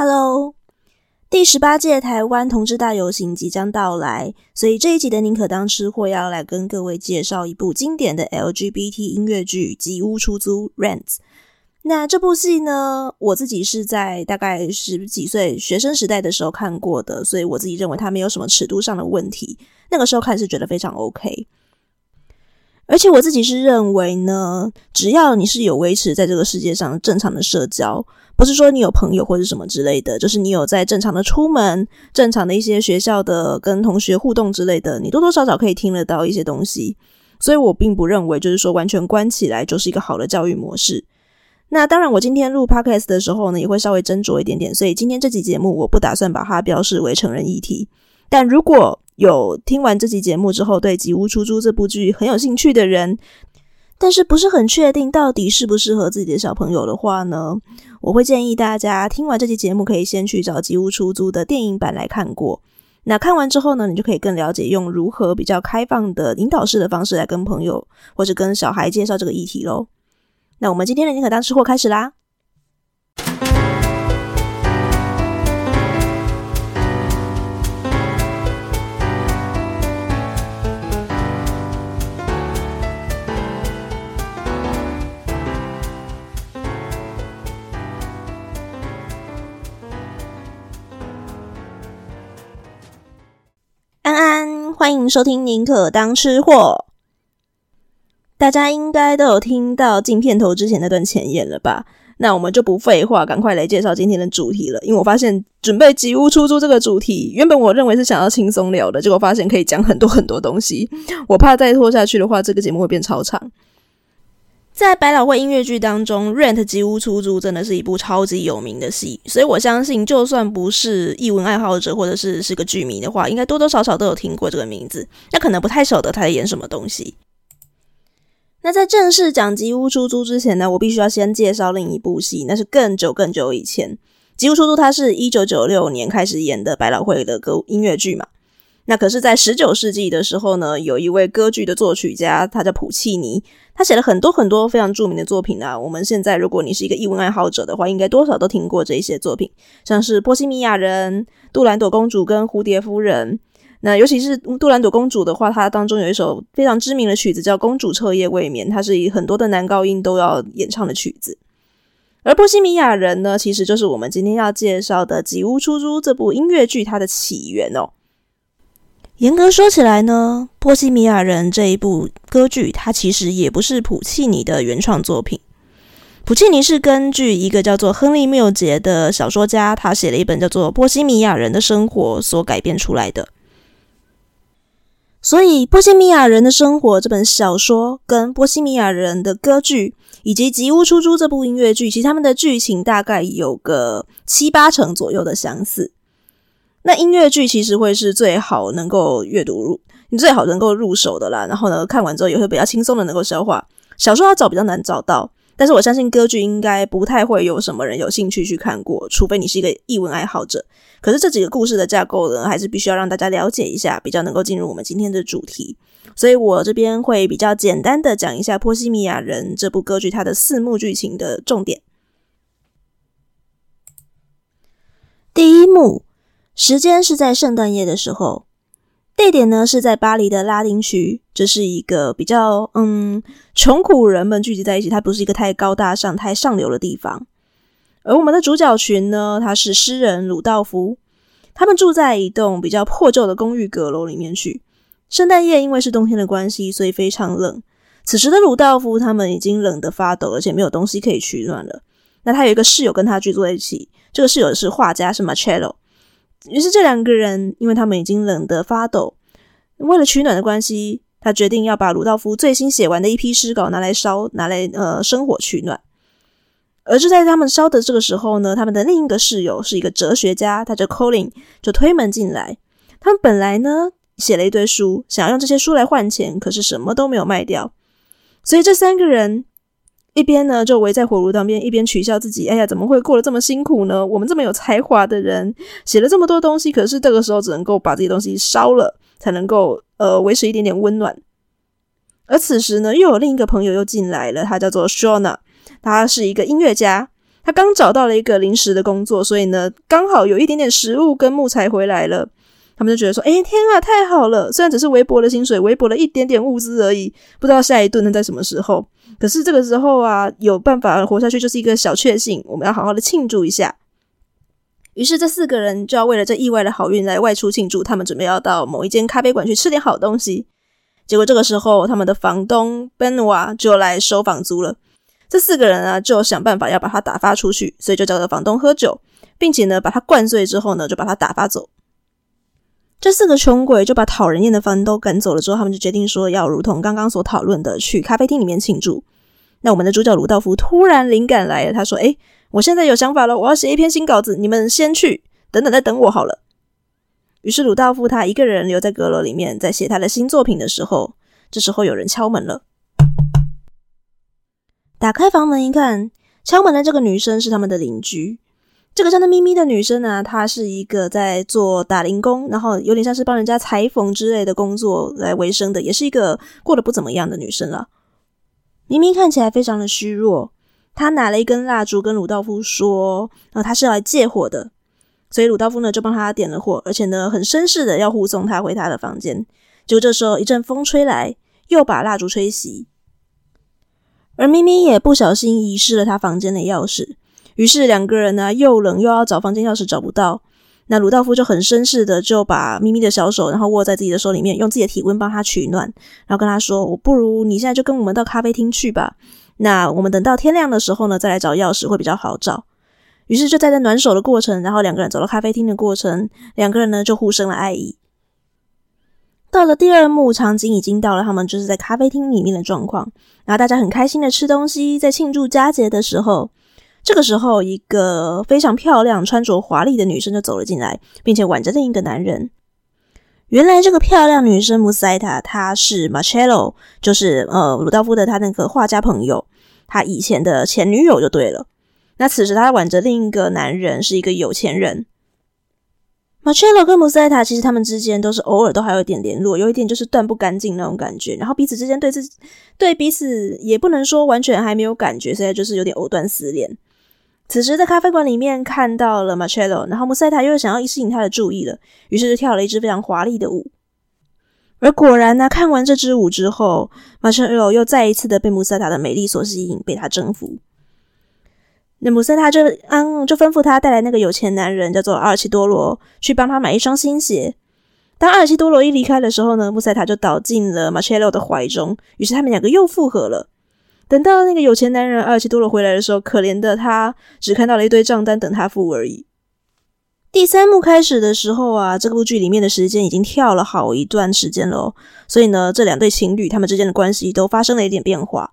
Hello，第十八届台湾同志大游行即将到来，所以这一集的宁可当吃货要来跟各位介绍一部经典的 LGBT 音乐剧《吉屋出租》（Rent）。那这部戏呢，我自己是在大概十几岁学生时代的时候看过的，所以我自己认为它没有什么尺度上的问题。那个时候看是觉得非常 OK。而且我自己是认为呢，只要你是有维持在这个世界上正常的社交，不是说你有朋友或者什么之类的，就是你有在正常的出门、正常的一些学校的跟同学互动之类的，你多多少少可以听得到一些东西。所以我并不认为就是说完全关起来就是一个好的教育模式。那当然，我今天录 Podcast 的时候呢，也会稍微斟酌一点点，所以今天这期节目我不打算把它标示为成人议题。但如果有听完这期节目之后，对《吉屋出租》这部剧很有兴趣的人，但是不是很确定到底适不适合自己的小朋友的话呢，我会建议大家听完这期节目，可以先去找《吉屋出租》的电影版来看过。那看完之后呢，你就可以更了解用如何比较开放的引导式的方式来跟朋友或者跟小孩介绍这个议题喽。那我们今天的宁可当吃货开始啦。欢迎收听《宁可当吃货》。大家应该都有听到镜片头之前那段前言了吧？那我们就不废话，赶快来介绍今天的主题了。因为我发现准备《吉屋出租》这个主题，原本我认为是想要轻松聊的，结果发现可以讲很多很多东西。我怕再拖下去的话，这个节目会变超长。在百老汇音乐剧当中，《Rent 吉屋出租》真的是一部超级有名的戏，所以我相信，就算不是艺文爱好者或者是是个剧迷的话，应该多多少少都有听过这个名字。那可能不太晓得他在演什么东西。那在正式讲《吉屋出租》之前呢，我必须要先介绍另一部戏，那是更久更久以前，《吉屋出租》它是一九九六年开始演的百老汇的歌音乐剧嘛。那可是，在十九世纪的时候呢，有一位歌剧的作曲家，他叫普契尼，他写了很多很多非常著名的作品啊。我们现在，如果你是一个艺文爱好者的话，应该多少都听过这些作品，像是《波西米亚人》、《杜兰朵公主》跟《蝴蝶夫人》。那尤其是杜兰朵公主的话，它当中有一首非常知名的曲子叫《公主彻夜未眠》，它是以很多的男高音都要演唱的曲子。而《波西米亚人》呢，其实就是我们今天要介绍的《吉屋出租》这部音乐剧它的起源哦。严格说起来呢，《波西米亚人》这一部歌剧，它其实也不是普契尼的原创作品。普契尼是根据一个叫做亨利缪杰的小说家，他写了一本叫做《波西米亚人的生活》所改编出来的。所以，《波西米亚人的生活》这本小说跟《波西米亚人的歌剧》以及《吉屋出租》这部音乐剧，其实他们的剧情大概有个七八成左右的相似。那音乐剧其实会是最好能够阅读入，你最好能够入手的啦。然后呢，看完之后也会比较轻松的能够消化。小说要找比较难找到，但是我相信歌剧应该不太会有什么人有兴趣去看过，除非你是一个译文爱好者。可是这几个故事的架构呢，还是必须要让大家了解一下，比较能够进入我们今天的主题。所以我这边会比较简单的讲一下《波西米亚人》这部歌剧它的四幕剧情的重点。第一幕。时间是在圣诞夜的时候，地点呢是在巴黎的拉丁区，这是一个比较嗯穷苦人们聚集在一起，它不是一个太高大上、太上流的地方。而我们的主角群呢，他是诗人鲁道夫，他们住在一栋比较破旧的公寓阁楼里面去。圣诞夜因为是冬天的关系，所以非常冷。此时的鲁道夫他们已经冷得发抖，而且没有东西可以取暖了。那他有一个室友跟他居住在一起，这个室友是画家，是 Marcello。于是这两个人，因为他们已经冷得发抖，为了取暖的关系，他决定要把鲁道夫最新写完的一批诗稿拿来烧，拿来呃生火取暖。而就在他们烧的这个时候呢，他们的另一个室友是一个哲学家，他叫 Colin，就推门进来。他们本来呢写了一堆书，想要用这些书来换钱，可是什么都没有卖掉，所以这三个人。一边呢就围在火炉旁边，一边取笑自己：“哎呀，怎么会过得这么辛苦呢？我们这么有才华的人，写了这么多东西，可是这个时候只能够把这些东西烧了，才能够呃维持一点点温暖。”而此时呢，又有另一个朋友又进来了，他叫做 Shona，他是一个音乐家，他他刚找到了一个临时的工作，所以呢，刚好有一点点食物跟木材回来了。他们就觉得说：“哎，天啊，太好了！虽然只是微薄的薪水，微薄的一点点物资而已，不知道下一顿能在什么时候。可是这个时候啊，有办法活下去就是一个小确幸，我们要好好的庆祝一下。”于是这四个人就要为了这意外的好运来外出庆祝。他们准备要到某一间咖啡馆去吃点好东西。结果这个时候，他们的房东 Benoit 就来收房租了。这四个人啊，就想办法要把他打发出去，所以就叫着房东喝酒，并且呢，把他灌醉之后呢，就把他打发走。这四个穷鬼就把讨人厌的房都赶走了之后，他们就决定说要如同刚刚所讨论的，去咖啡厅里面庆祝。那我们的主角鲁道夫突然灵感来了，他说：“诶，我现在有想法了，我要写一篇新稿子，你们先去，等等再等我好了。”于是鲁道夫他一个人留在阁楼里面，在写他的新作品的时候，这时候有人敲门了。打开房门一看，敲门的这个女生是他们的邻居。这个叫做咪咪的女生呢，她是一个在做打零工，然后有点像是帮人家裁缝之类的工作来维生的，也是一个过得不怎么样的女生了。咪咪看起来非常的虚弱，她拿了一根蜡烛跟鲁道夫说：“然后她是要来借火的。”所以鲁道夫呢就帮她点了火，而且呢很绅士的要护送她回她的房间。结果这时候一阵风吹来，又把蜡烛吹熄，而咪咪也不小心遗失了她房间的钥匙。于是两个人呢，又冷又要找房间钥匙找不到，那鲁道夫就很绅士的就把咪咪的小手，然后握在自己的手里面，用自己的体温帮他取暖，然后跟他说：“我不如你现在就跟我们到咖啡厅去吧，那我们等到天亮的时候呢，再来找钥匙会比较好找。”于是就在这暖手的过程，然后两个人走到咖啡厅的过程，两个人呢就互生了爱意。到了第二幕，场景已经到了他们就是在咖啡厅里面的状况，然后大家很开心的吃东西，在庆祝佳节的时候。这个时候，一个非常漂亮、穿着华丽的女生就走了进来，并且挽着另一个男人。原来，这个漂亮女生穆赛塔，她是马切洛，就是呃鲁道夫的他那个画家朋友，他以前的前女友就对了。那此时他挽着另一个男人，是一个有钱人。马切洛跟穆赛塔其实他们之间都是偶尔都还有一点联络，有一点就是断不干净那种感觉。然后彼此之间对自己对彼此也不能说完全还没有感觉，现在就是有点藕断丝连。此时在咖啡馆里面看到了马切洛，然后穆塞塔又想要吸引他的注意了，于是就跳了一支非常华丽的舞。而果然呢，看完这支舞之后，马切洛又再一次的被穆塞塔的美丽所吸引，被他征服。那穆塞塔就嗯，就吩咐他带来那个有钱男人叫做阿尔奇多罗，去帮他买一双新鞋。当阿尔奇多罗一离开的时候呢，穆塞塔就倒进了马切洛的怀中，于是他们两个又复合了。等到那个有钱男人阿尔奇多罗回来的时候，可怜的他只看到了一堆账单等他付而已。第三幕开始的时候啊，这部剧里面的时间已经跳了好一段时间了哦，所以呢，这两对情侣他们之间的关系都发生了一点变化。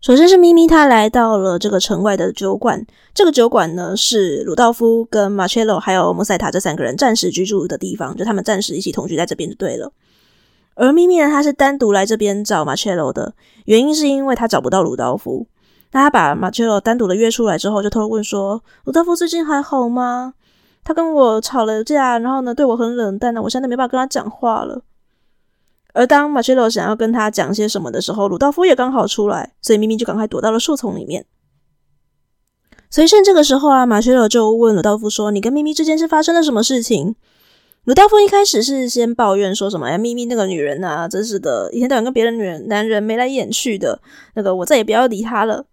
首先是咪咪，他来到了这个城外的酒馆，这个酒馆呢是鲁道夫跟马切洛还有莫塞塔这三个人暂时居住的地方，就他们暂时一起同居在这边就对了。而咪咪呢，他是单独来这边找马切罗的，原因是因为他找不到鲁道夫。那他把马切罗单独的约出来之后，就偷偷问说：“鲁道夫最近还好吗？他跟我吵了架，然后呢对我很冷淡，呢我现在没办法跟他讲话了。”而当马切罗想要跟他讲些什么的时候，鲁道夫也刚好出来，所以咪咪就赶快躲到了树丛里面。所以趁这个时候啊，马切罗就问鲁道夫说：“你跟咪咪之间是发生了什么事情？”鲁道夫一开始是先抱怨说什么：“哎，咪咪那个女人啊，真是的，一天到晚跟别的女人、男人眉来眼去的，那个我再也不要理她了。”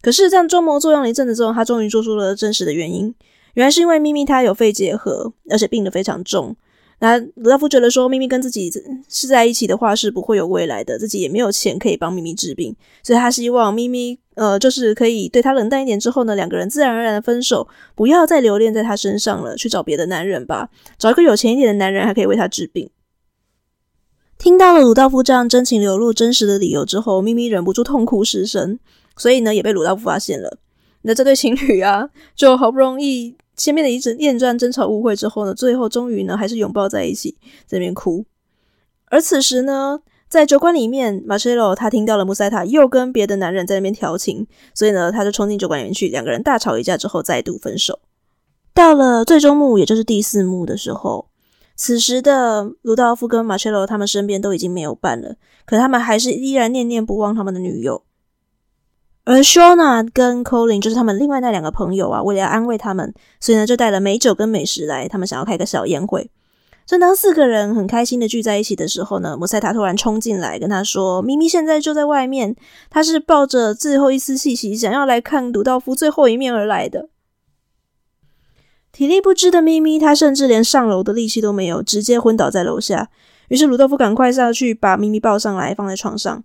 可是这样装模作样了一阵子之后，他终于说出了真实的原因，原来是因为咪咪她有肺结核，而且病得非常重。那鲁道夫觉得说，咪咪跟自己是在一起的话是不会有未来的，自己也没有钱可以帮咪咪治病，所以他希望咪咪呃，就是可以对他冷淡一点之后呢，两个人自然而然的分手，不要再留恋在他身上了，去找别的男人吧，找一个有钱一点的男人还可以为他治病。听到了鲁道夫这样真情流露、真实的理由之后，咪咪忍不住痛哭失声，所以呢，也被鲁道夫发现了。那这对情侣啊，就好不容易。前面的一阵连串争吵误会之后呢，最后终于呢还是拥抱在一起，在那边哭。而此时呢，在酒馆里面，马切洛他听到了穆塞塔又跟别的男人在那边调情，所以呢，他就冲进酒馆里面去，两个人大吵一架之后再度分手。到了最终幕，也就是第四幕的时候，此时的鲁道夫跟马切洛他们身边都已经没有伴了，可他们还是依然念念不忘他们的女友。而 Shona 跟 Colin 就是他们另外那两个朋友啊，为了要安慰他们，所以呢就带了美酒跟美食来，他们想要开个小宴会。正当四个人很开心的聚在一起的时候呢，摩塞塔突然冲进来跟他说：“咪咪现在就在外面，他是抱着最后一丝气息，想要来看鲁道夫最后一面而来的。”体力不支的咪咪，他甚至连上楼的力气都没有，直接昏倒在楼下。于是鲁道夫赶快下去把咪咪抱上来，放在床上。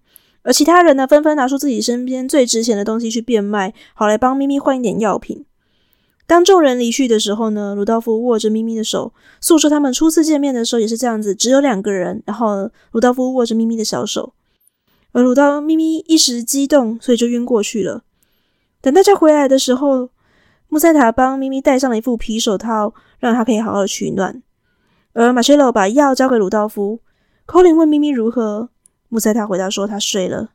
而其他人呢，纷纷拿出自己身边最值钱的东西去变卖，好来帮咪咪换一点药品。当众人离去的时候呢，鲁道夫握着咪咪的手，诉说他们初次见面的时候也是这样子，只有两个人。然后鲁道夫握着咪咪的小手，而鲁道咪咪一时激动，所以就晕过去了。等大家回来的时候，穆塞塔帮咪咪戴上了一副皮手套，让他可以好好的取暖。而马切洛把药交给鲁道夫。科林问咪咪如何，穆塞塔回答说他睡了。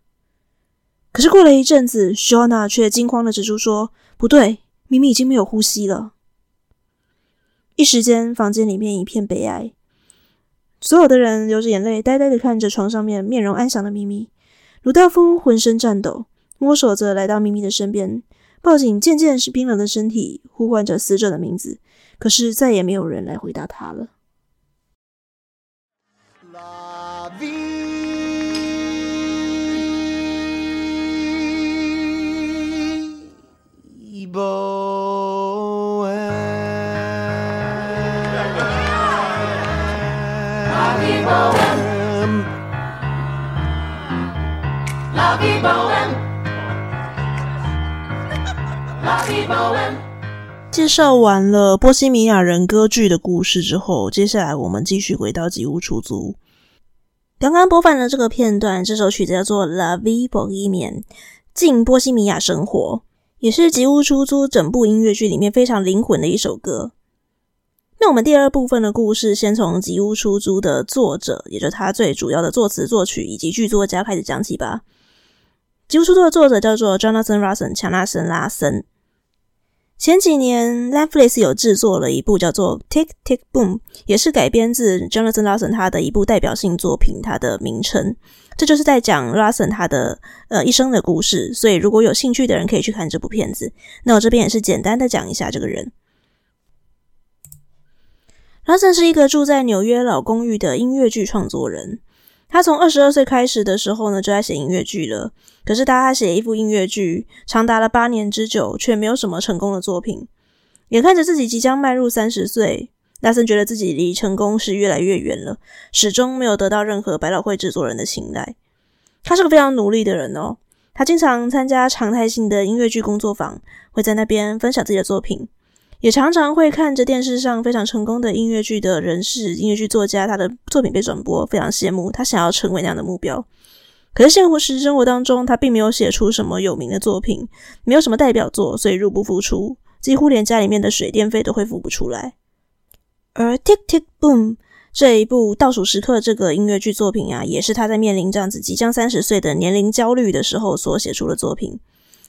可是过了一阵子，徐奥娜却惊慌的指出说不对。咪咪已经没有呼吸了，一时间房间里面一片悲哀，所有的人流着眼泪，呆呆的看着床上面面容安详的咪咪。鲁道夫浑身颤抖，摸索着来到咪咪的身边，抱紧渐渐是冰冷的身体，呼唤着死者的名字。可是再也没有人来回答他了。BOOM，介绍完了波西米亚人歌剧的故事之后，接下来我们继续回到吉屋出租。刚刚播放的这个片段，这首曲子叫做《La Vie Bohemienne》，敬波西米亚生活，也是吉屋出租整部音乐剧里面非常灵魂的一首歌。那我们第二部分的故事，先从吉屋出租的作者，也就是他最主要的作词作曲以及剧作家开始讲起吧。吉屋出租的作者叫做 Jonathan russian 强纳森·拉森。前几年，Netflix 有制作了一部叫做《Tick Tick Boom》，也是改编自 Jonathan Larson 他的一部代表性作品，他的名称，这就是在讲 Larson 他的呃一生的故事。所以如果有兴趣的人可以去看这部片子。那我这边也是简单的讲一下这个人。Larson 是一个住在纽约老公寓的音乐剧创作人。他从二十二岁开始的时候呢，就在写音乐剧了。可是，当他写一部音乐剧长达了八年之久，却没有什么成功的作品。眼看着自己即将迈入三十岁，拉森觉得自己离成功是越来越远了，始终没有得到任何百老汇制作人的青睐。他是个非常努力的人哦，他经常参加常态性的音乐剧工作坊，会在那边分享自己的作品。也常常会看着电视上非常成功的音乐剧的人士、音乐剧作家，他的作品被转播，非常羡慕。他想要成为那样的目标。可是现实生活当中，他并没有写出什么有名的作品，没有什么代表作，所以入不敷出，几乎连家里面的水电费都会付不出来。而《Tick Tick Boom》这一部倒数时刻这个音乐剧作品啊，也是他在面临这样子即将三十岁的年龄焦虑的时候所写出的作品。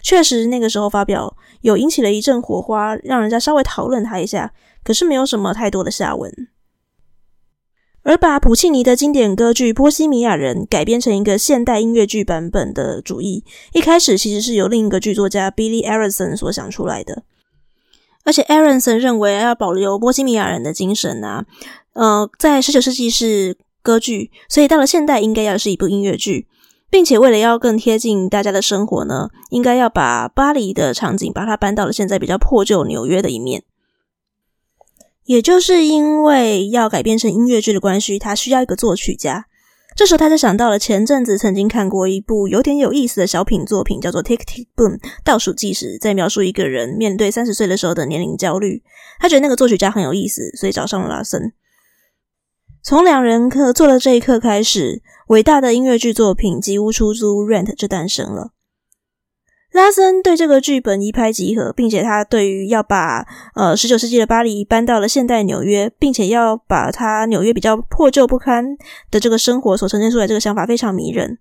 确实，那个时候发表有引起了一阵火花，让人家稍微讨论他一下，可是没有什么太多的下文。而把普契尼的经典歌剧《波西米亚人》改编成一个现代音乐剧版本的主意，一开始其实是由另一个剧作家 Billy Aronson 所想出来的。而且 Aronson 认为要保留波西米亚人的精神啊，呃，在十九世纪是歌剧，所以到了现代应该要是一部音乐剧。并且为了要更贴近大家的生活呢，应该要把巴黎的场景把它搬到了现在比较破旧纽约的一面。也就是因为要改编成音乐剧的关系，他需要一个作曲家。这时候他就想到了前阵子曾经看过一部有点有意思的小品作品，叫做《Tick Tick Boom》倒数计时，在描述一个人面对三十岁的时候的年龄焦虑。他觉得那个作曲家很有意思，所以找上了拉森。从两人合作的这一刻开始，伟大的音乐剧作品《吉屋出租》（Rent） 就诞生了。拉森对这个剧本一拍即合，并且他对于要把呃十九世纪的巴黎搬到了现代纽约，并且要把他纽约比较破旧不堪的这个生活所呈现出来这个想法非常迷人。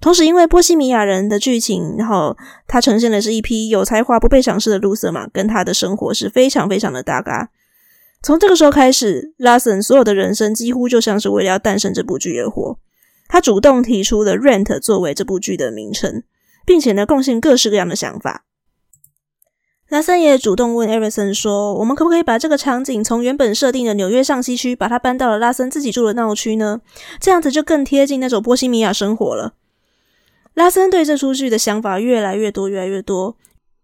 同时，因为波西米亚人的剧情，然后他呈现的是一批有才华不被赏识的鲁瑟嘛，跟他的生活是非常非常的搭嘎。从这个时候开始，拉森所有的人生几乎就像是为了要诞生这部剧而活。他主动提出了 “Rent” 作为这部剧的名称，并且呢，贡献各式各样的想法。拉森也主动问艾瑞森说：“我们可不可以把这个场景从原本设定的纽约上西区，把它搬到了拉森自己住的闹区呢？这样子就更贴近那种波西米亚生活了。”拉森对这出剧的想法越来越多，越来越多，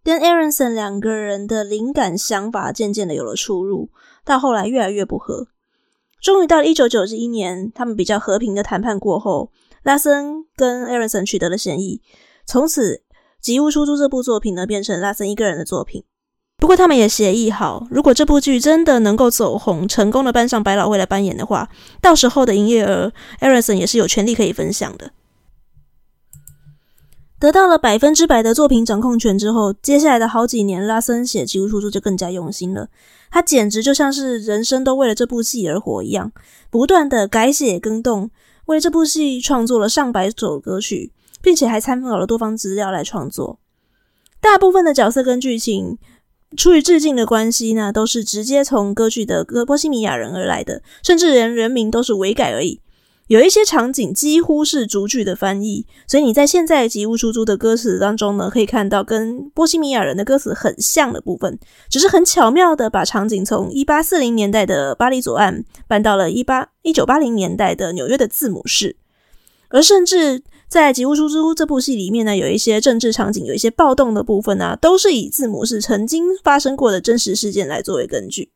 跟艾伦森两个人的灵感想法渐渐的有了出入，到后来越来越不合。终于到了一九九一年，他们比较和平的谈判过后，拉森跟艾伦森取得了协议，从此。《吉屋出租》这部作品呢，变成拉森一个人的作品。不过，他们也协议好，如果这部剧真的能够走红，成功的搬上百老汇来扮演的话，到时候的营业额，艾伦森也是有权利可以分享的。得到了百分之百的作品掌控权之后，接下来的好几年，拉森写《吉屋出租》就更加用心了。他简直就像是人生都为了这部戏而活一样，不断的改写更动，为这部戏创作了上百首歌曲。并且还参考了多方资料来创作，大部分的角色跟剧情出于致敬的关系呢，都是直接从歌剧的歌波西米亚人而来的，甚至连人名都是微改而已。有一些场景几乎是逐句的翻译，所以你在现在《吉屋出租》的歌词当中呢，可以看到跟波西米亚人的歌词很像的部分，只是很巧妙的把场景从一八四零年代的巴黎左岸搬到了一八一九八零年代的纽约的字母市，而甚至。在《吉屋出租》这部戏里面呢，有一些政治场景，有一些暴动的部分呢、都是以字母是曾经发生过的真实事件来作为根据。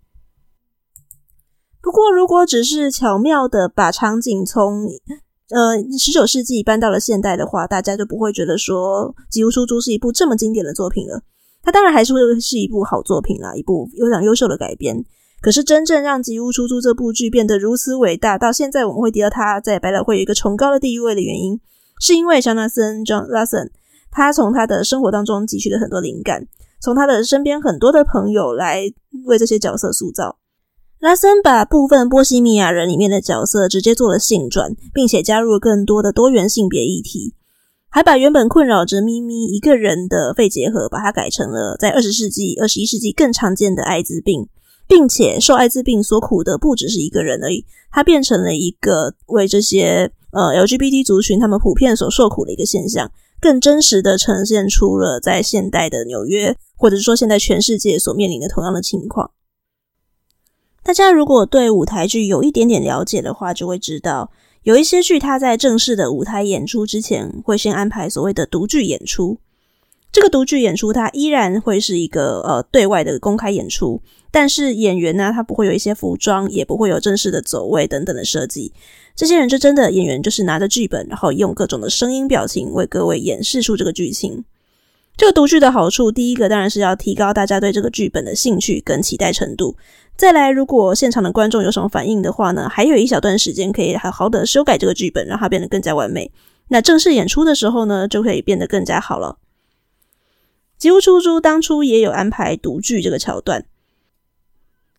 不过，如果只是巧妙的把场景从呃十九世纪搬到了现代的话，大家就不会觉得说《吉屋出租》是一部这么经典的作品了。它当然还是会是一部好作品啦，一部非常优秀的改编。可是，真正让《吉屋出租》这部剧变得如此伟大，到现在我们会提到它在百老汇有一个崇高的地位的原因。是因为乔纳森 ·John Lassen，他从他的生活当中汲取了很多灵感，从他的身边很多的朋友来为这些角色塑造。拉森把部分波西米亚人里面的角色直接做了性转，并且加入了更多的多元性别议题，还把原本困扰着咪咪一个人的肺结核，把它改成了在二十世纪、二十一世纪更常见的艾滋病，并且受艾滋病所苦的不只是一个人而已，他变成了一个为这些。呃，LGBT 族群他们普遍所受苦的一个现象，更真实的呈现出了在现代的纽约，或者是说现在全世界所面临的同样的情况。大家如果对舞台剧有一点点了解的话，就会知道有一些剧它在正式的舞台演出之前，会先安排所谓的独剧演出。这个独剧演出它依然会是一个呃对外的公开演出，但是演员呢，他不会有一些服装，也不会有正式的走位等等的设计。这些人就真的演员，就是拿着剧本，然后用各种的声音表情为各位演示出这个剧情。这个读剧的好处，第一个当然是要提高大家对这个剧本的兴趣跟期待程度。再来，如果现场的观众有什么反应的话呢，还有一小段时间可以好好的修改这个剧本，让它变得更加完美。那正式演出的时候呢，就可以变得更加好了。吉屋出租当初也有安排独剧这个桥段。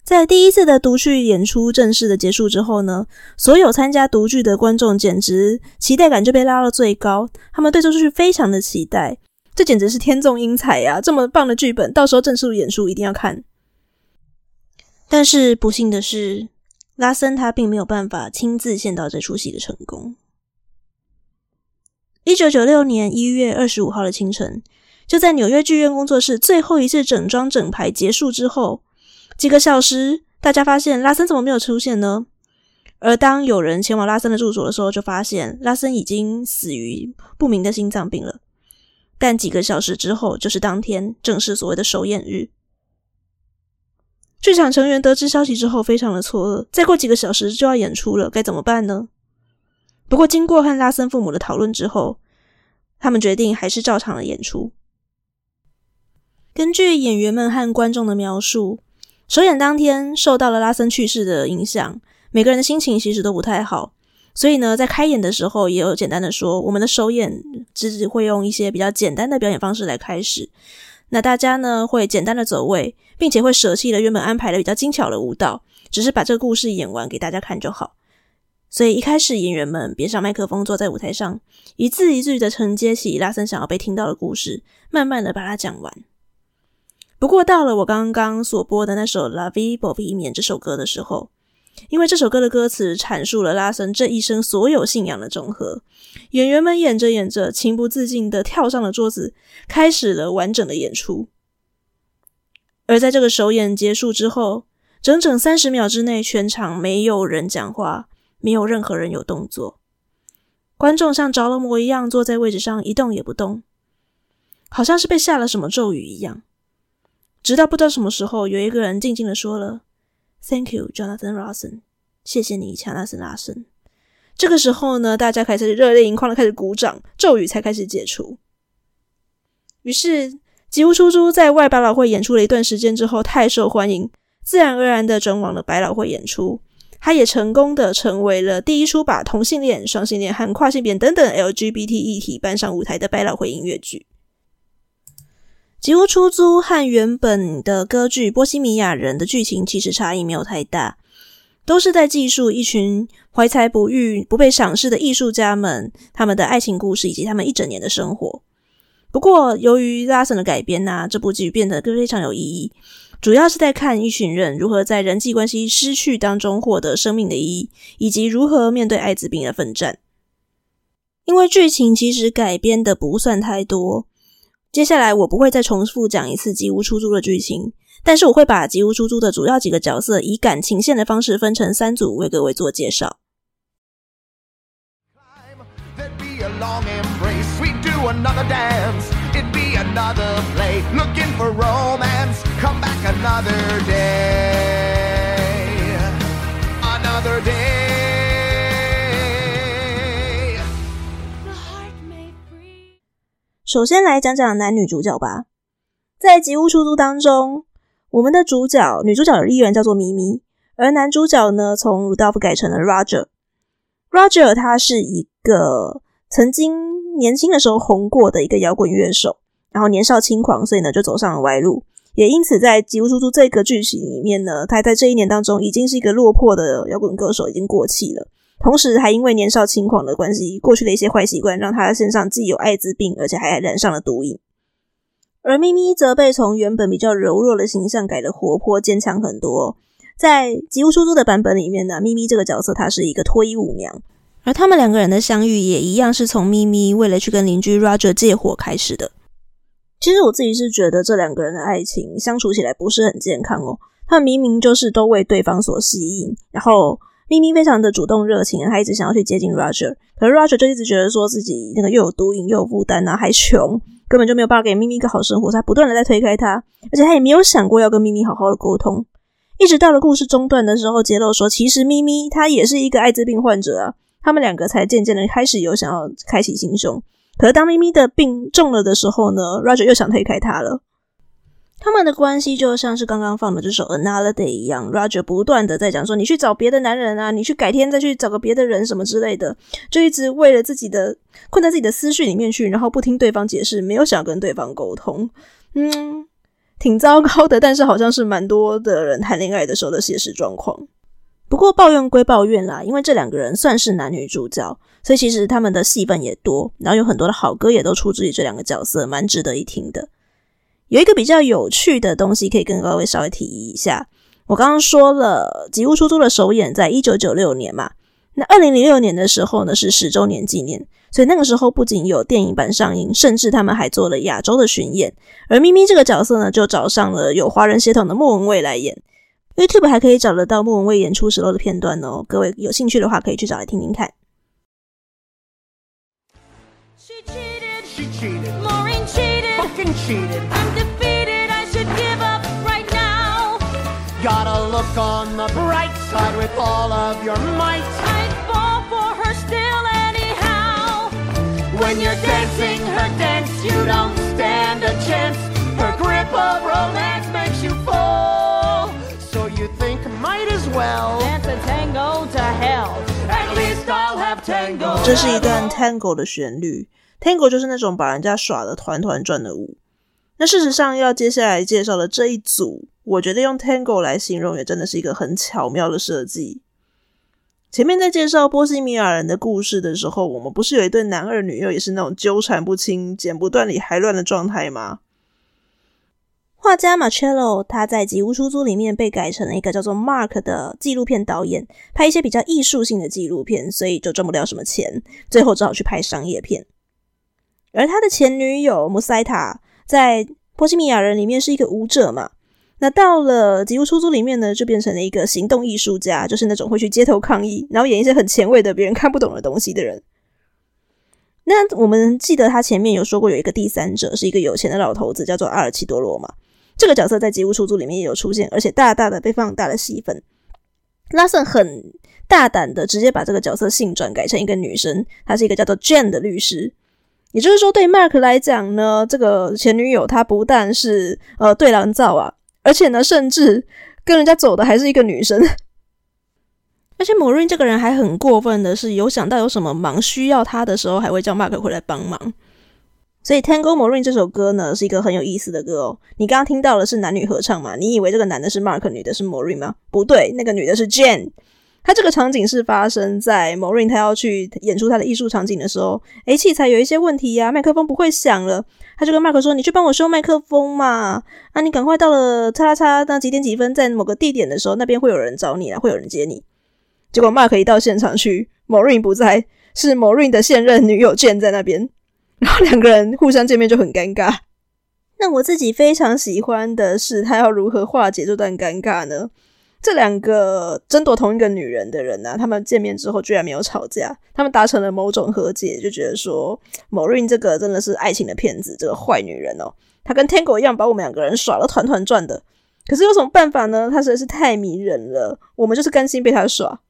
在第一次的独剧演出正式的结束之后呢，所有参加独剧的观众简直期待感就被拉到最高，他们对这出剧非常的期待，这简直是天纵英才呀！这么棒的剧本，到时候正式演出一定要看。但是不幸的是，拉森他并没有办法亲自见到这出戏的成功。一九九六年一月二十五号的清晨，就在纽约剧院工作室最后一次整装整排结束之后。几个小时，大家发现拉森怎么没有出现呢？而当有人前往拉森的住所的时候，就发现拉森已经死于不明的心脏病了。但几个小时之后，就是当天正是所谓的首演日。剧场成员得知消息之后，非常的错愕。再过几个小时就要演出了，该怎么办呢？不过经过和拉森父母的讨论之后，他们决定还是照常的演出。根据演员们和观众的描述。首演当天受到了拉森去世的影响，每个人的心情其实都不太好。所以呢，在开演的时候也有简单的说，我们的首演只只会用一些比较简单的表演方式来开始。那大家呢会简单的走位，并且会舍弃了原本安排的比较精巧的舞蹈，只是把这个故事演完给大家看就好。所以一开始演员们别上麦克风，坐在舞台上，一字一句的承接起拉森想要被听到的故事，慢慢的把它讲完。不过到了我刚刚所播的那首《La Vida》避免》这首歌的时候，因为这首歌的歌词阐述了拉森这一生所有信仰的总和。演员们演着演着，情不自禁地跳上了桌子，开始了完整的演出。而在这个首演结束之后，整整三十秒之内，全场没有人讲话，没有任何人有动作，观众像着了魔一样坐在位置上一动也不动，好像是被下了什么咒语一样。直到不知道什么时候，有一个人静静的说了。Thank you, Jonathan Larson。谢谢你，乔纳森·拉森。这个时候呢，大家开始热泪盈眶的开始鼓掌，咒语才开始解除。于是，吉屋出租在外百老汇演出了一段时间之后，太受欢迎，自然而然的转往了百老汇演出。他也成功的成为了第一出把同性恋、双性恋和跨性别等等 LGBT 议题搬上舞台的百老汇音乐剧。吉屋出租和原本的歌剧《波西米亚人》的剧情其实差异没有太大，都是在记述一群怀才不遇、不被赏识的艺术家们他们的爱情故事以及他们一整年的生活。不过，由于拉森的改编呢、这部剧变得非常有意义，主要是在看一群人如何在人际关系失去当中获得生命的意义，以及如何面对艾滋病的奋战。因为剧情其实改编的不算太多。接下来我不会再重复讲一次吉屋出租的剧情，但是我会把吉屋出租的主要几个角色以感情线的方式分成三组为各位做介绍。首先来讲讲男女主角吧。在吉屋出租当中，我们的主角女主角的依然叫做咪咪，而男主角呢，从 Rudolph 改成了 Roger。Roger 他是一个曾经年轻的时候红过的一个摇滚乐手，然后年少轻狂，所以呢就走上了歪路，也因此在吉屋出租这个剧情里面呢，他在这一年当中已经是一个落魄的摇滚歌手，已经过气了。同时，还因为年少轻狂的关系，过去的一些坏习惯，让他身上既有艾滋病，而且还染上了毒瘾。而咪咪则被从原本比较柔弱的形象改得活泼坚强很多。在吉屋出租的版本里面呢，咪咪这个角色她是一个脱衣舞娘，而他们两个人的相遇也一样是从咪咪为了去跟邻居 Roger 借火开始的。其实我自己是觉得这两个人的爱情相处起来不是很健康哦，他们明明就是都为对方所吸引，然后。咪咪非常的主动热情，他一直想要去接近 Roger，可是 Roger 就一直觉得说自己那个又有毒瘾又有负担啊，还穷，根本就没有办法给咪咪一个好生活，他不断的在推开他，而且他也没有想过要跟咪咪好好的沟通。一直到了故事中段的时候，揭露说其实咪咪他也是一个艾滋病患者啊，他们两个才渐渐的开始有想要开启心胸。可是当咪咪的病重了的时候呢，Roger 又想推开他了。他们的关系就像是刚刚放的这首《Another Day》一样，Roger 不断的在讲说：“你去找别的男人啊，你去改天再去找个别的人什么之类的。”就一直为了自己的困在自己的思绪里面去，然后不听对方解释，没有想跟对方沟通。嗯，挺糟糕的，但是好像是蛮多的人谈恋爱的时候的现实状况。不过抱怨归抱怨啦，因为这两个人算是男女主角，所以其实他们的戏份也多，然后有很多的好歌也都出自于这两个角色，蛮值得一听的。有一个比较有趣的东西可以跟各位稍微提一下。我刚刚说了，吉屋出租的首演在一九九六年嘛，那二零零六年的时候呢是十周年纪念，所以那个时候不仅有电影版上映，甚至他们还做了亚洲的巡演。而咪咪这个角色呢，就找上了有华人血统的莫文蔚来演。YouTube 还可以找得到莫文蔚演出时候的片段哦，各位有兴趣的话可以去找来听听看。这是一段 Tango 的旋律，Tango 就是那种把人家耍得团团转的舞。那事实上，要接下来介绍的这一组， 我觉得用 Tango 来形容，也真的是一个很巧妙的设计。前面在介绍波西米亚人的故事的时候，我们不是有一对男二女优，也是那种纠缠不清、剪不断理还乱的状态吗？画家 Marcello 他在《吉屋出租》里面被改成了一个叫做 Mark 的纪录片导演，拍一些比较艺术性的纪录片，所以就赚不了什么钱，最后只好去拍商业片。而他的前女友穆赛塔在《波西米亚人》里面是一个舞者嘛，那到了《吉屋出租》里面呢，就变成了一个行动艺术家，就是那种会去街头抗议，然后演一些很前卫的别人看不懂的东西的人。那我们记得他前面有说过，有一个第三者是一个有钱的老头子，叫做阿尔奇多罗嘛。这个角色在《吉屋出租》里面也有出现，而且大大的被放大了戏份。拉森很大胆的直接把这个角色性转改成一个女生，她是一个叫做 Jane 的律师。也就是说，对 Mark 来讲呢，这个前女友她不但是呃对狼造啊，而且呢，甚至跟人家走的还是一个女生。而且 Morrin 这个人还很过分的是，有想到有什么忙需要他的时候，还会叫 Mark 回来帮忙。所以《Tango Morrin》这首歌呢，是一个很有意思的歌哦。你刚刚听到的是男女合唱嘛？你以为这个男的是 Mark，女的是 Morrin 吗？不对，那个女的是 Jane。他这个场景是发生在 Maureen 他要去演出他的艺术场景的时候，诶，器材有一些问题呀、啊，麦克风不会响了。他就跟 Mark 说：“你去帮我修麦克风嘛。啊，你赶快到了叉叉叉，那几点几分，在某个地点的时候，那边会有人找你啊，会有人接你。”结果 Mark 一到现场去，Maureen 不在，是 Maureen 的现任女友健在那边。然后两个人互相见面就很尴尬。那我自己非常喜欢的是，他要如何化解这段尴尬呢？这两个争夺同一个女人的人呢、啊，他们见面之后居然没有吵架，他们达成了某种和解，就觉得说某瑞这个真的是爱情的骗子，这个坏女人哦，她跟天狗一样把我们两个人耍得团团转的。可是有什么办法呢？她实在是太迷人了，我们就是甘心被她耍。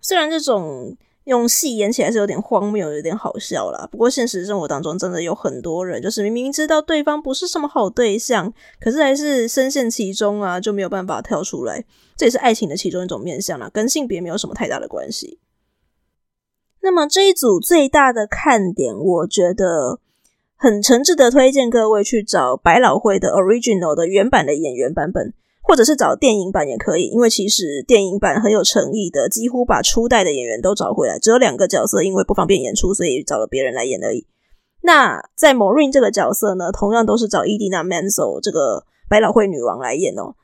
虽然这种。用戏演起来是有点荒谬，有点好笑啦。不过现实生活当中，真的有很多人，就是明明知道对方不是什么好对象，可是还是深陷其中啊，就没有办法跳出来。这也是爱情的其中一种面向啦，跟性别没有什么太大的关系。那么这一组最大的看点，我觉得很诚挚的推荐各位去找百老汇的 Original 的原版的演员版本。或者是找电影版也可以，因为其实电影版很有诚意的，几乎把初代的演员都找回来，只有两个角色因为不方便演出，所以找了别人来演而已。那在 Maureen 这个角色呢，同样都是找 Idina Menzel 这个百老汇女王来演哦。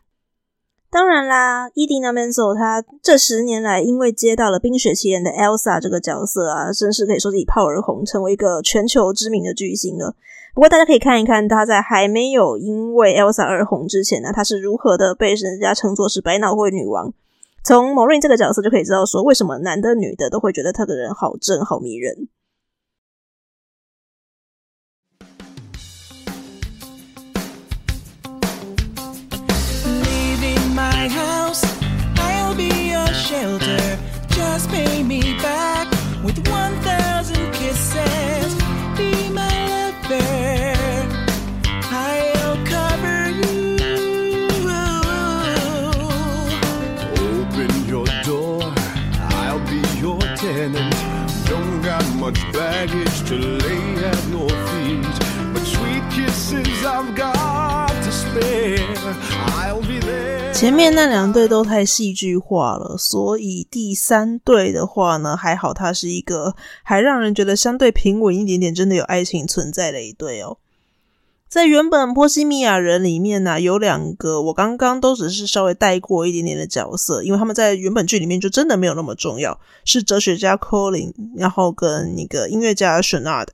当然啦，Idina Menzel 她这十年来因为接到了《冰雪奇缘》的 Elsa 这个角色啊，真是可以说是一炮而红，成为一个全球知名的巨星了。不过大家可以看一看他在还没有因为 Elsa 而红之前呢，他是如何的被人家称作是百脑汇女王。从 m o r i n 这个角色就可以知道说，为什么男的女的都会觉得他的人好正好迷人。前面那两对都太戏剧化了，所以第三对的话呢，还好它是一个还让人觉得相对平稳一点点，真的有爱情存在的一对哦。在原本《波西米亚人》里面呢、有两个我刚刚都只是稍微带过一点点的角色，因为他们在原本剧里面就真的没有那么重要，是哲学家 Colin，然后跟那个音乐家 Shenard。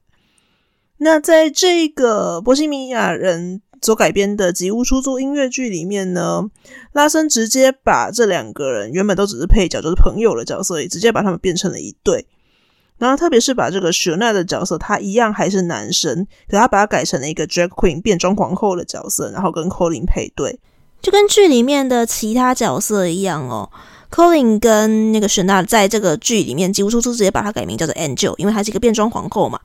那在这个《波西米亚人》所改编的《吉屋出租》音乐剧里面呢，拉森直接把这两个人原本都只是配角，就是朋友的角色，也直接把他们变成了一对。然后特别是把这个雪娜的角色，他一样还是男生，可他把他改成了一个 drag queen 变装皇后的角色，然后跟 Colin 配对，就跟剧里面的其他角色一样哦。Colin 跟那个雪娜在这个剧里面，吉屋出租直接把他改名叫做 Angel，因为他是一个变装皇后嘛。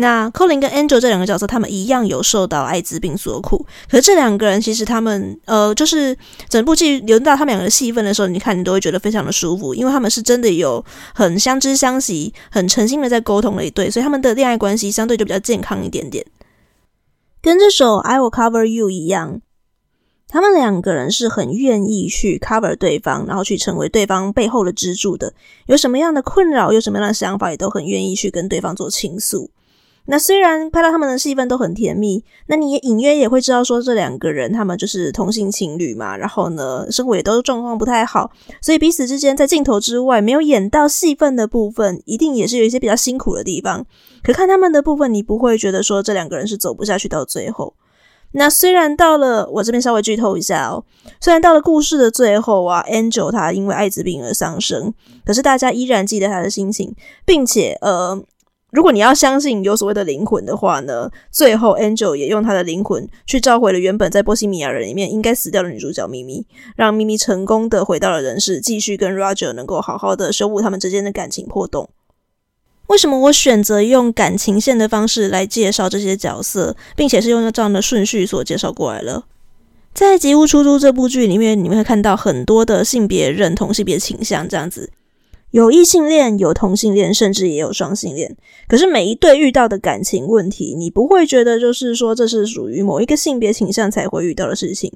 那 Colin 跟 Angel 这两个角色，他们一样有受到艾滋病所苦。可是这两个人其实他们呃，就是整部剧轮到他们两个戏份的时候，你看你都会觉得非常的舒服，因为他们是真的有很相知相惜、很诚心的在沟通的一对，所以他们的恋爱关系相对就比较健康一点点。跟这首 I Will Cover You 一样，他们两个人是很愿意去 cover 对方，然后去成为对方背后的支柱的。有什么样的困扰，有什么样的想法，也都很愿意去跟对方做倾诉。那虽然拍到他们的戏份都很甜蜜，那你也隐约也会知道说这两个人他们就是同性情侣嘛，然后呢，生活也都状况不太好，所以彼此之间在镜头之外没有演到戏份的部分，一定也是有一些比较辛苦的地方。可看他们的部分，你不会觉得说这两个人是走不下去到最后。那虽然到了我这边稍微剧透一下哦，虽然到了故事的最后啊，Angel 他因为艾滋病而丧生，可是大家依然记得他的心情，并且呃。如果你要相信有所谓的灵魂的话呢，最后 Angel 也用他的灵魂去召回了原本在波西米亚人里面应该死掉的女主角咪咪，让咪咪成功的回到了人世，继续跟 Roger 能够好好的修补他们之间的感情破洞。为什么我选择用感情线的方式来介绍这些角色，并且是用这样的顺序所介绍过来了？在《吉屋出租》这部剧里面，你们会看到很多的性别认同、性别倾向这样子。有异性恋，有同性恋，甚至也有双性恋。可是每一对遇到的感情问题，你不会觉得就是说这是属于某一个性别倾向才会遇到的事情。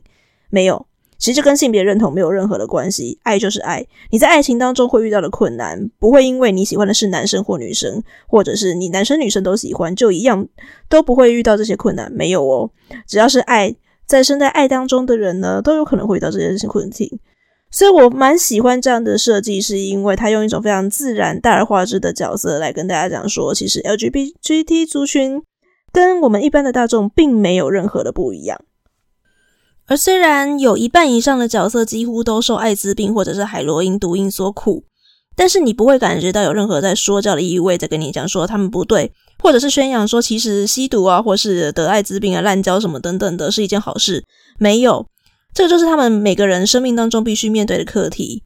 没有，其实跟性别认同没有任何的关系。爱就是爱。你在爱情当中会遇到的困难，不会因为你喜欢的是男生或女生，或者是你男生女生都喜欢，就一样都不会遇到这些困难。没有哦，只要是爱，在身在爱当中的人呢，都有可能会遇到这些困题。所以我蛮喜欢这样的设计，是因为他用一种非常自然、大而化之的角色来跟大家讲说，其实 LGBT 族群跟我们一般的大众并没有任何的不一样。而虽然有一半以上的角色几乎都受艾滋病或者是海洛因毒瘾所苦，但是你不会感觉到有任何在说教的意味，在跟你讲说他们不对，或者是宣扬说其实吸毒啊，或是得艾滋病啊、滥交什么等等的是一件好事，没有。这就是他们每个人生命当中必须面对的课题，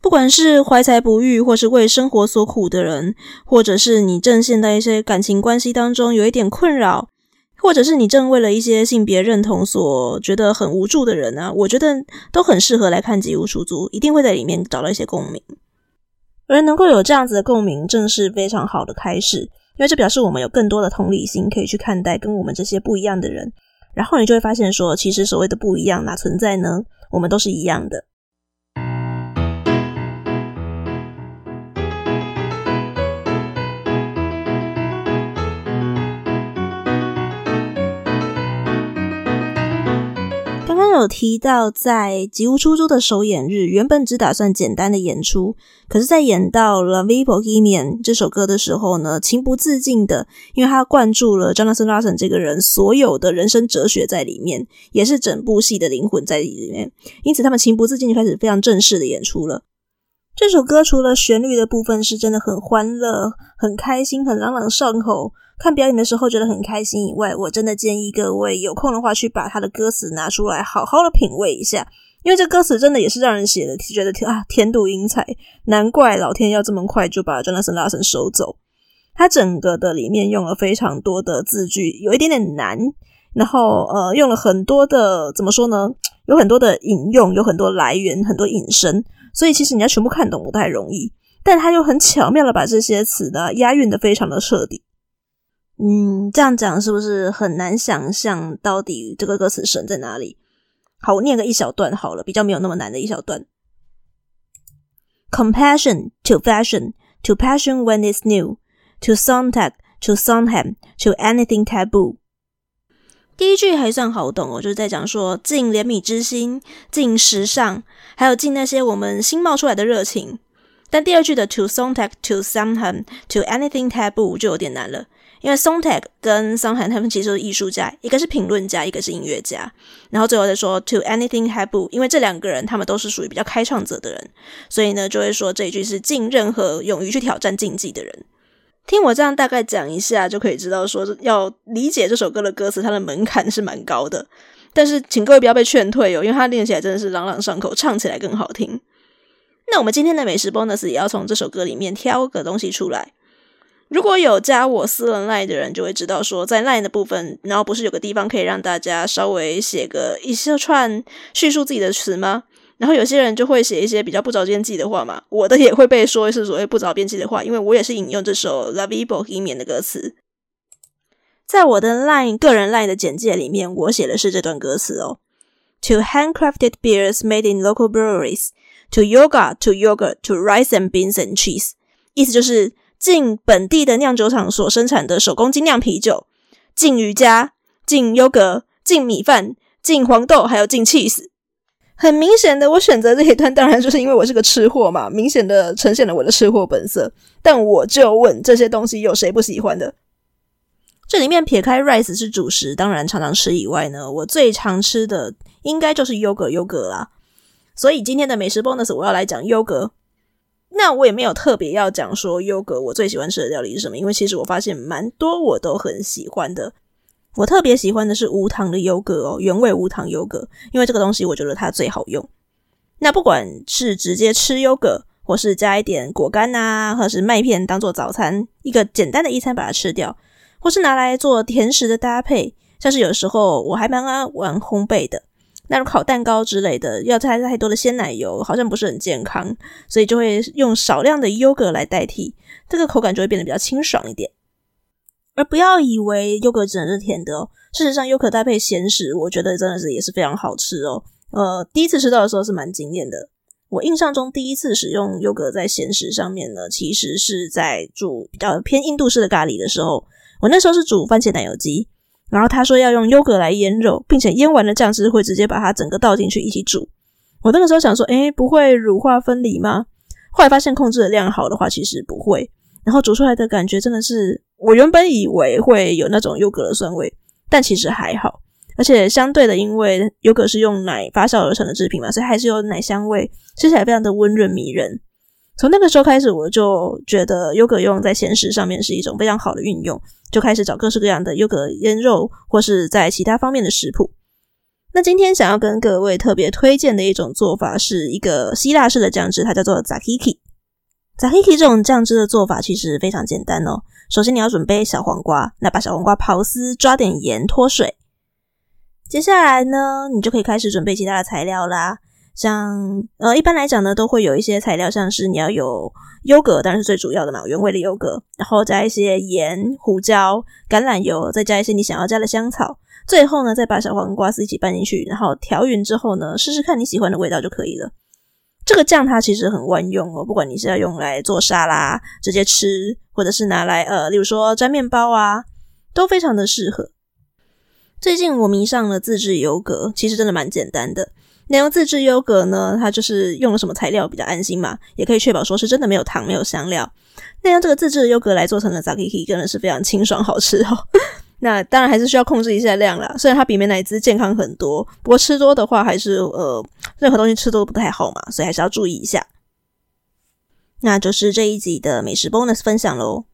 不管是怀才不遇，或是为生活所苦的人，或者是你正陷在一些感情关系当中有一点困扰，或者是你正为了一些性别认同所觉得很无助的人啊，我觉得都很适合来看《吉屋出租》，一定会在里面找到一些共鸣。而能够有这样子的共鸣，正是非常好的开始，因为这表示我们有更多的同理心可以去看待跟我们这些不一样的人。然后你就会发现说，其实所谓的不一样哪存在呢？我们都是一样的。有提到，在《吉屋出租》的首演日，原本只打算简单的演出，可是，在演到《了 Vivo g i m i a n》这首歌的时候呢，情不自禁的，因为他灌注了 Jonathan Larson 这个人所有的人生哲学在里面，也是整部戏的灵魂在里面，因此他们情不自禁就开始非常正式的演出了。这首歌除了旋律的部分是真的很欢乐、很开心、很朗朗上口。看表演的时候觉得很开心以外，我真的建议各位有空的话去把他的歌词拿出来好好的品味一下，因为这歌词真的也是让人写的觉得啊天妒英才，难怪老天要这么快就把 Jonathan Larson 收走。他整个的里面用了非常多的字句，有一点点难，然后呃用了很多的怎么说呢？有很多的引用，有很多来源，很多引申，所以其实你要全部看懂不太容易，但他又很巧妙的把这些词呢押韵的非常的彻底。嗯，这样讲是不是很难想象到底这个歌词神在哪里？好，我念个一小段好了，比较没有那么难的一小段。Compassion to fashion, to passion when it's new, to Sontag, to Sondheim, to anything taboo。第一句还算好懂哦，就是在讲说尽怜悯之心，尽时尚，还有尽那些我们新冒出来的热情。但第二句的 to Sontag, to Sondheim, to anything taboo 就有点难了。因为 Sontag 跟 Sondheim 他们其实都是艺术家，一个是评论家，一个是音乐家。然后最后再说 To anything taboo，因为这两个人他们都是属于比较开创者的人，所以呢就会说这一句是敬任何勇于去挑战禁忌的人。听我这样大概讲一下，就可以知道说要理解这首歌的歌词，它的门槛是蛮高的。但是请各位不要被劝退哦，因为它练起来真的是朗朗上口，唱起来更好听。那我们今天的美食 bonus 也要从这首歌里面挑个东西出来。如果有加我私人 line 的人，就会知道说，在 line 的部分，然后不是有个地方可以让大家稍微写个一些串叙述自己的词吗？然后有些人就会写一些比较不着边际的话嘛。我的也会被说是所谓不着边际的话，因为我也是引用这首《La Vie Bohemienne》的歌词。在我的 line 个人 line 的简介里面，我写的是这段歌词哦：To handcrafted beers made in local breweries, to yoga, to yogurt, to rice and beans and cheese。意思就是。禁本地的酿酒厂所生产的手工精酿啤酒，禁瑜伽，禁优格，禁米饭，禁黄豆，还有进 cheese。很明显的，我选择这一段，当然就是因为我是个吃货嘛，明显的呈现了我的吃货本色。但我就问，这些东西有谁不喜欢的？这里面撇开 rice 是主食，当然常常吃以外呢，我最常吃的应该就是优格优格啦。所以今天的美食 bonus 我要来讲优格。那我也没有特别要讲说优格我最喜欢吃的料理是什么，因为其实我发现蛮多我都很喜欢的。我特别喜欢的是无糖的优格哦，原味无糖优格，因为这个东西我觉得它最好用。那不管是直接吃优格，或是加一点果干呐，或是麦片当做早餐，一个简单的一餐把它吃掉，或是拿来做甜食的搭配，像是有时候我还蛮爱玩烘焙的。那种烤蛋糕之类的，要加太多的鲜奶油，好像不是很健康，所以就会用少量的优格来代替，这个口感就会变得比较清爽一点。而不要以为优格只能是甜的哦，事实上优格搭配咸食，我觉得真的是也是非常好吃哦。呃，第一次吃到的时候是蛮惊艳的。我印象中第一次使用优格在咸食上面呢，其实是在煮比较偏印度式的咖喱的时候，我那时候是煮番茄奶油鸡。然后他说要用优格来腌肉，并且腌完的酱汁会直接把它整个倒进去一起煮。我那个时候想说，诶，不会乳化分离吗？后来发现控制的量好的话，其实不会。然后煮出来的感觉真的是，我原本以为会有那种优格的酸味，但其实还好。而且相对的，因为优格是用奶发酵而成的制品嘛，所以还是有奶香味，吃起来非常的温润迷人。从那个时候开始，我就觉得优格用在咸食上面是一种非常好的运用。就开始找各式各样的优格腌肉，或是在其他方面的食谱。那今天想要跟各位特别推荐的一种做法，是一个希腊式的酱汁，它叫做 zakiki Tzatziki。Tzatziki 这种酱汁的做法其实非常简单哦。首先你要准备小黄瓜，那把小黄瓜刨丝，抓点盐脱水。接下来呢，你就可以开始准备其他的材料啦。像呃，一般来讲呢，都会有一些材料，像是你要有优格，当然是最主要的嘛，原味的优格，然后加一些盐、胡椒、橄榄油，再加一些你想要加的香草，最后呢，再把小黄瓜丝一起拌进去，然后调匀之后呢，试试看你喜欢的味道就可以了。这个酱它其实很万用哦，不管你是要用来做沙拉直接吃，或者是拿来呃，例如说沾面包啊，都非常的适合。最近我迷上了自制优格，其实真的蛮简单的。那用自制优格呢，它就是用了什么材料比较安心嘛，也可以确保说是真的没有糖、没有香料。那用这个自制的优格来做成的 Tzatziki，真的是非常清爽好吃哦。那当然还是需要控制一下量啦，虽然它比美乃滋健康很多，不过吃多的话还是呃，任何东西吃多都不太好嘛，所以还是要注意一下。那就是这一集的美食 bonus 分享喽。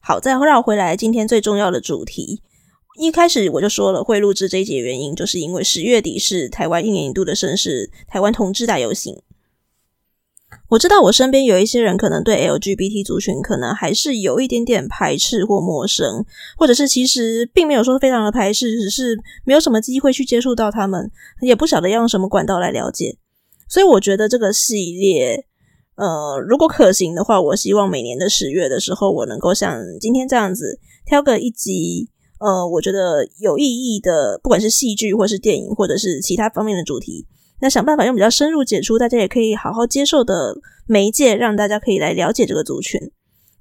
好，再绕回来，今天最重要的主题。一开始我就说了会录制这一集的原因，就是因为十月底是台湾一年一度的盛事——台湾同志大游行。我知道我身边有一些人可能对 LGBT 族群可能还是有一点点排斥或陌生，或者是其实并没有说非常的排斥，只是没有什么机会去接触到他们，也不晓得要用什么管道来了解。所以我觉得这个系列，呃，如果可行的话，我希望每年的十月的时候，我能够像今天这样子挑个一集。呃，我觉得有意义的，不管是戏剧，或是电影，或者是其他方面的主题，那想办法用比较深入解出大家也可以好好接受的媒介，让大家可以来了解这个族群。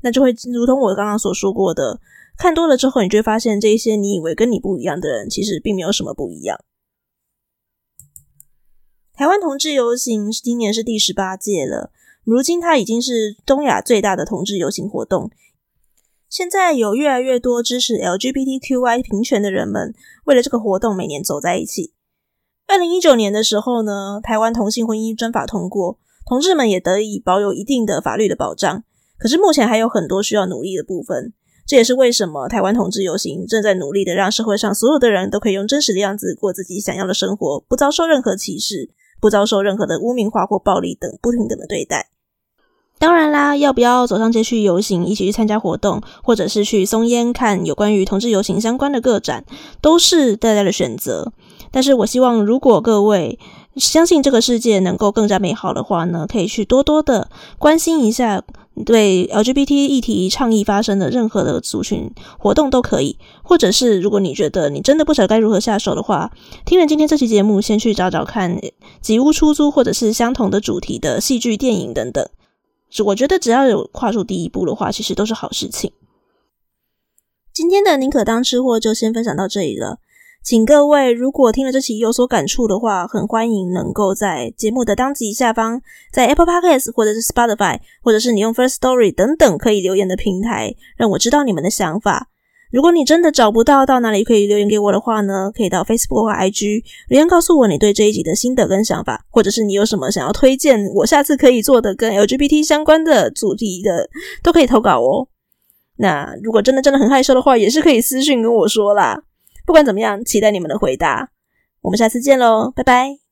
那就会如同我刚刚所说过的，看多了之后，你就会发现这一些你以为跟你不一样的人，其实并没有什么不一样。台湾同志游行今年是第十八届了，如今它已经是东亚最大的同志游行活动。现在有越来越多支持 LGBTQI 平权的人们，为了这个活动，每年走在一起。二零一九年的时候呢，台湾同性婚姻专法通过，同志们也得以保有一定的法律的保障。可是目前还有很多需要努力的部分，这也是为什么台湾同志游行正在努力的让社会上所有的人都可以用真实的样子过自己想要的生活，不遭受任何歧视，不遭受任何的污名化或暴力等不平等的对待。当然啦，要不要走上街去游行，一起去参加活动，或者是去松烟看有关于同志游行相关的个展，都是大家的选择。但是我希望，如果各位相信这个世界能够更加美好的话呢，可以去多多的关心一下对 LGBT 议题倡议发生的任何的族群活动都可以。或者是如果你觉得你真的不晓得该如何下手的话，听完今天这期节目，先去找找看吉屋出租或者是相同的主题的戏剧、电影等等。我觉得只要有跨出第一步的话，其实都是好事情。今天的宁可当吃货就先分享到这里了。请各位如果听了这期有所感触的话，很欢迎能够在节目的当集下方，在 Apple Podcast 或者是 Spotify，或者是你用 First Story 等等可以留言的平台，让我知道你们的想法。如果你真的找不到到哪里可以留言给我的话呢，可以到 Facebook 或 IG 留言告诉我你对这一集的心得跟想法，或者是你有什么想要推荐我下次可以做的跟 LGBT 相关的主题的，都可以投稿哦。那如果真的真的很害羞的话，也是可以私讯跟我说啦。不管怎么样，期待你们的回答。我们下次见喽，拜拜。